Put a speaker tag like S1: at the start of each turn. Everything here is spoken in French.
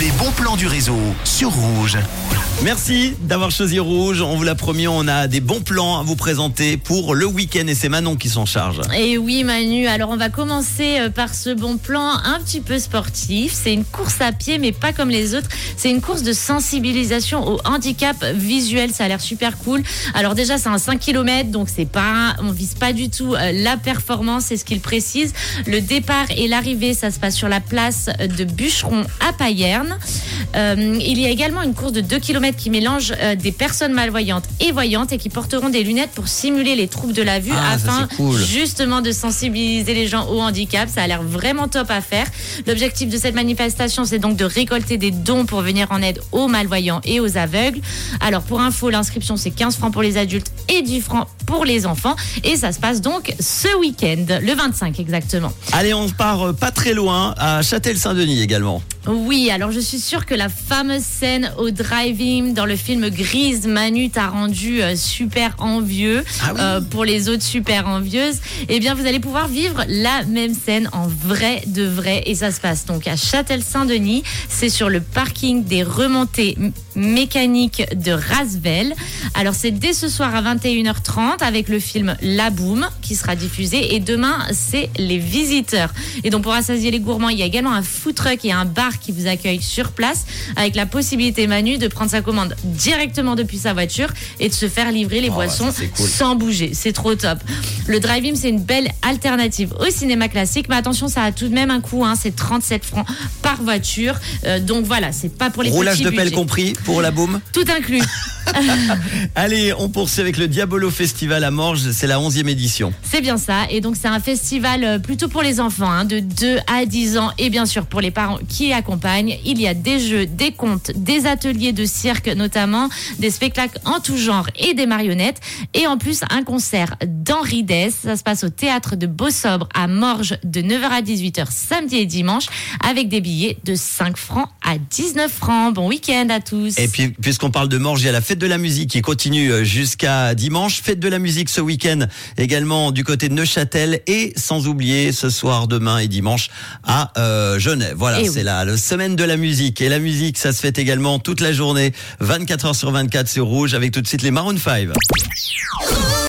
S1: Les bons plans du réseau sur Rouge.
S2: Merci d'avoir choisi Rouge. On vous l'a promis, on a des bons plans à vous présenter pour le week-end et c'est Manon qui s'en charge.
S3: Et oui Manu, alors on va commencer euh, par ce bon plan un petit peu sportif. C'est une course à pied mais pas comme les autres. C'est une course de sensibilisation au handicap visuel. Ça a l'air super cool. Alors déjà c'est un 5 km donc c'est pas, on vise pas du tout euh, la performance, c'est ce qu'il précise. Le départ et l'arrivée ça se passe sur la place de Bûcheron à Payerne. Euh, il y a également une course de 2 km qui mélange euh, des personnes malvoyantes et voyantes et qui porteront des lunettes pour simuler les troubles de la vue
S2: Ah,
S3: afin
S2: cool.
S3: justement de sensibiliser les gens au handicap. Ça a l'air vraiment top à faire. L'objectif de cette manifestation, c'est donc de récolter des dons pour venir en aide aux malvoyants et aux aveugles. Alors pour info, l'inscription c'est 15 francs pour les adultes et 10 francs pour les enfants. Et ça se passe donc ce week-end, le 25 exactement.
S2: Allez, on part euh, pas très loin à Châtel-Saint-Denis également.
S3: Oui, alors je suis sûre que la fameuse scène au drive-in dans le film Grise, Manu t'a rendu euh, super envieux
S2: Ah oui.
S3: euh, pour les autres super envieuses. Eh bien, vous allez pouvoir vivre la même scène en vrai de vrai et ça se passe donc à Châtel-Saint-Denis. C'est sur le parking des remontées mécaniques de Rasvel. Alors c'est dès ce soir à 21h30 avec le film La Boom qui sera diffusé et demain c'est les visiteurs. Et donc pour rassasier les gourmands, il y a également un food truck et un bar qui vous accueille sur place avec la possibilité Manu de prendre sa commande directement depuis sa voiture et de se faire livrer les
S2: Oh,
S3: boissons
S2: ça, c'est cool.
S3: sans bouger. C'est trop top. Le drive-in, c'est une belle alternative au cinéma classique, mais attention, ça a tout de même un coût. Hein, c'est 37 francs par voiture. Euh, donc voilà, c'est pas pour les
S2: Roulage
S3: petits
S2: de pelle compris pour la boum.
S3: Tout inclus.
S2: Allez, on poursuit avec le Diabolo Festival à Morges. C'est la 11e édition.
S3: C'est bien ça. Et donc, c'est un festival euh, plutôt pour les enfants, hein, de 2 à 10 ans. Et bien sûr, pour les parents qui accompagnent, il y a des jeux, des contes, des ateliers de cirque notamment, des spectacles en tout genre et des marionnettes. Et en plus, un concert d'Henri Dess. Ça se passe au théâtre de Beausobre à Morges de 9h à 18h samedi et dimanche avec des billets de 5 francs à 19 francs. Bon week-end à tous.
S2: Et puis, puisqu'on parle de Morges, il y a la fête de la musique qui continue euh, jusqu'à dimanche. Fête de la musique ce week-end également du côté de Neuchâtel et sans oublier ce soir, demain et dimanche à euh, Genève. Voilà,
S3: Eh
S2: c'est
S3: oui.
S2: la semaine de la musique. Et la musique, ça se fait également toute la journée, 24 heures sur 24 sur Rouge avec tout de suite les Maroon 5.